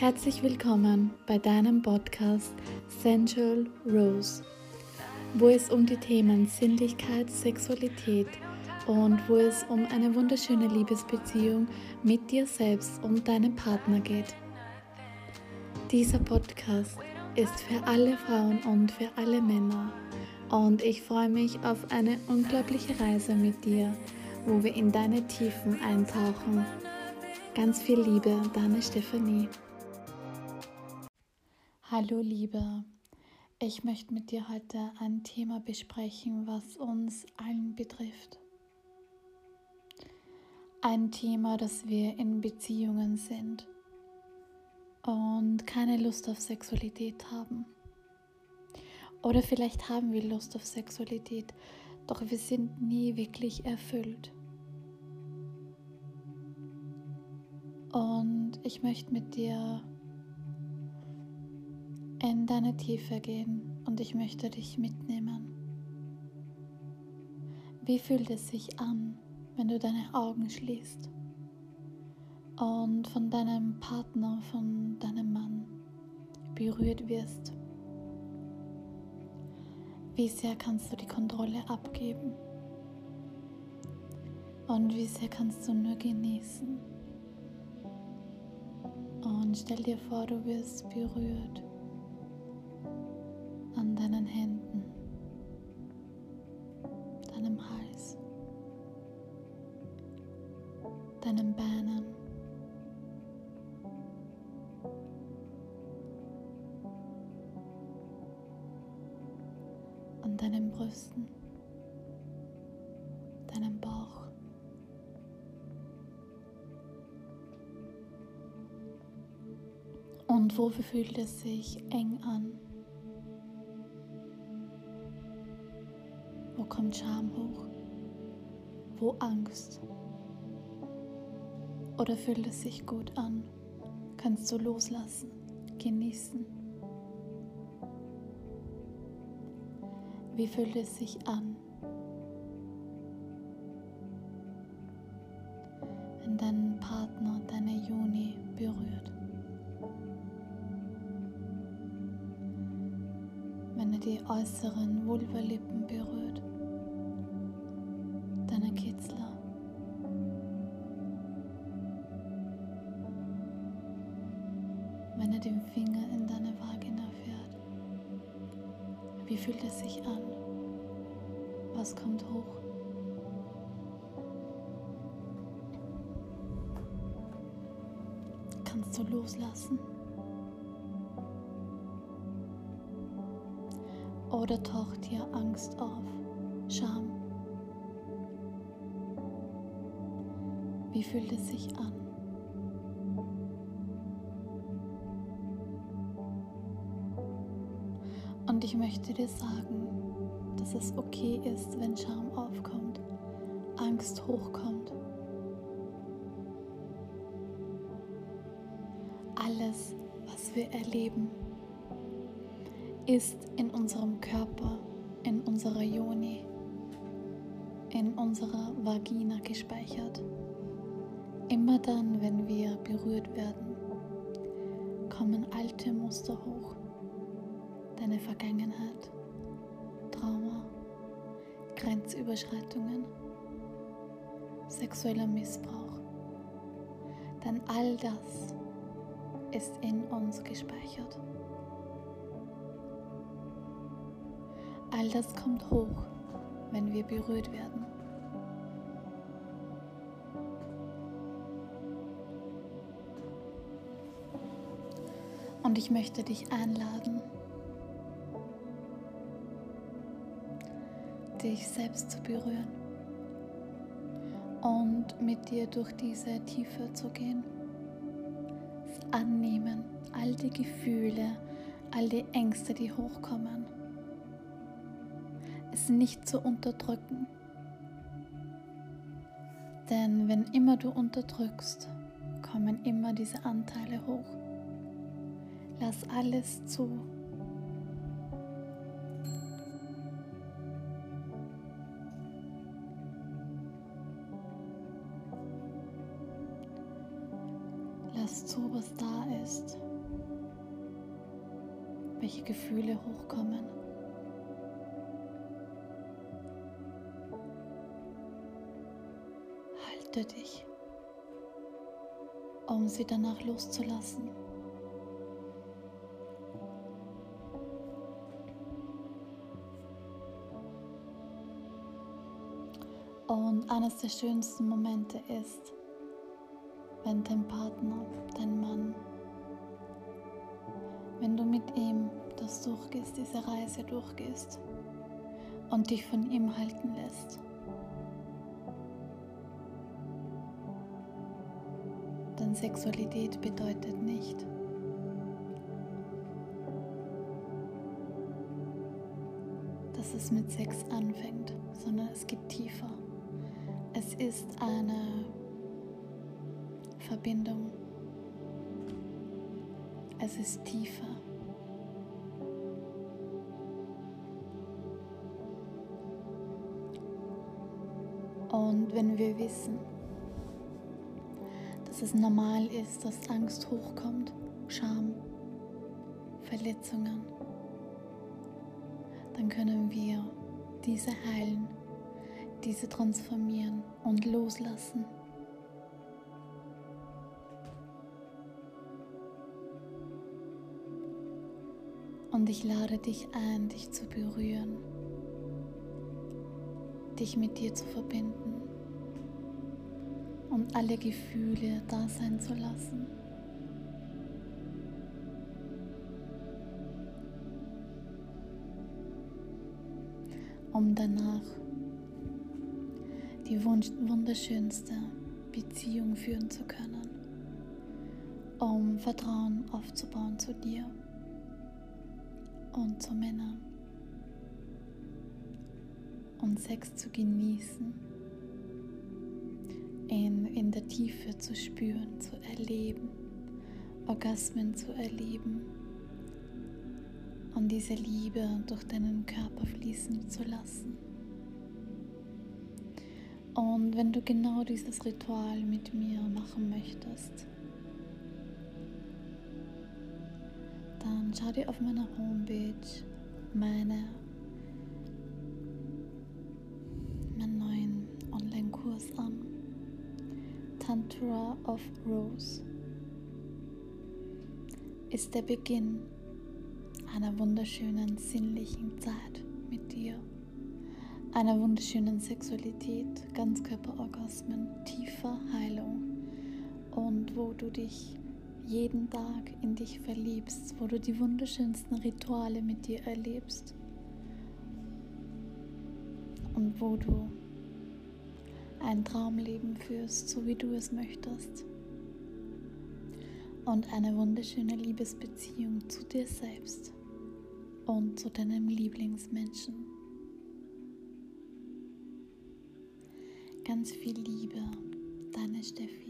Herzlich willkommen bei deinem Podcast Sensual Rose, wo es um die Themen Sinnlichkeit, Sexualität und wo es um eine wunderschöne Liebesbeziehung mit dir selbst und deinem Partner geht. Dieser Podcast ist für alle Frauen und für alle Männer und ich freue mich auf eine unglaubliche Reise mit dir, wo wir in deine Tiefen eintauchen. Ganz viel Liebe, deine Stephanie. Hallo Liebe, ich möchte mit dir heute ein Thema besprechen, was uns allen betrifft. Ein Thema, dass wir in Beziehungen sind und keine Lust auf Sexualität haben. Oder vielleicht haben wir Lust auf Sexualität, doch wir sind nie wirklich erfüllt. Und ich möchte mit dir in deine Tiefe gehen und ich möchte dich mitnehmen. Wie fühlt es sich an, wenn du deine Augen schließt und von deinem Partner, von deinem Mann berührt wirst? Wie sehr kannst du die Kontrolle abgeben? Und wie sehr kannst du nur genießen? Und stell dir vor, du wirst berührt deinen Beinen. An deinen Brüsten, deinem Bauch. Und wo fühlt es sich eng an? kommt Scham hoch? Wo Angst? Oder fühlt es sich gut an? Kannst du loslassen, genießen? Wie fühlt es sich an? Wenn dein Partner deine Juni berührt. Wenn er die äußeren Vulvalippen Er den Finger in deine Vagina fährt, wie fühlt es sich an? Was kommt hoch? Kannst du loslassen? Oder taucht hier Angst auf, Scham? Wie fühlt es sich an? Ich möchte dir sagen, dass es okay ist, wenn Scham aufkommt, Angst hochkommt. Alles, was wir erleben, ist in unserem Körper, in unserer Joni, in unserer Vagina gespeichert. Immer dann, wenn wir berührt werden, kommen alte Muster hoch. Deine Vergangenheit, Trauma, Grenzüberschreitungen, sexueller Missbrauch. Denn all das ist in uns gespeichert. All das kommt hoch, wenn wir berührt werden. Und ich möchte dich einladen, dich selbst zu berühren und mit dir durch diese Tiefe zu gehen. Annehmen, all die Gefühle, all die Ängste, die hochkommen. Es nicht zu unterdrücken. Denn wenn immer du unterdrückst, kommen immer diese Anteile hoch. Lass alles zu. Welche Gefühle hochkommen. Halte dich, um sie danach loszulassen. Und eines der schönsten Momente ist, wenn dein Partner, dein Mann, wenn du mit ihm das durchgehst, diese Reise durchgehst und dich von ihm halten lässt. Denn Sexualität bedeutet nicht, dass es mit Sex anfängt, sondern es geht tiefer. Es ist eine Verbindung. Es ist tiefer. Und wenn wir wissen, dass es normal ist, dass Angst hochkommt, Scham, Verletzungen, dann können wir diese heilen diese transformieren und loslassen. Und ich lade dich ein, dich zu berühren, dich mit dir zu verbinden und alle Gefühle da sein zu lassen. Um danach die wunderschönste Beziehung führen zu können, um Vertrauen aufzubauen zu dir und zu Männern und Sex zu genießen, in, in der Tiefe zu spüren, zu erleben, Orgasmen zu erleben und diese Liebe durch deinen Körper fließen zu lassen. Und wenn du genau dieses Ritual mit mir machen möchtest, dann schau dir auf meiner Homepage meine, Tantra of Rose ist der Beginn einer wunderschönen sinnlichen Zeit mit dir einer wunderschönen Sexualität, Ganzkörperorgasmen, tiefer Heilung und wo du dich jeden Tag in dich verliebst, wo du die wunderschönsten Rituale mit dir erlebst und wo du ein Traumleben führst, so wie du es möchtest und eine wunderschöne Liebesbeziehung zu dir selbst und zu deinem Lieblingsmenschen. Ganz viel Liebe, deine Steffi.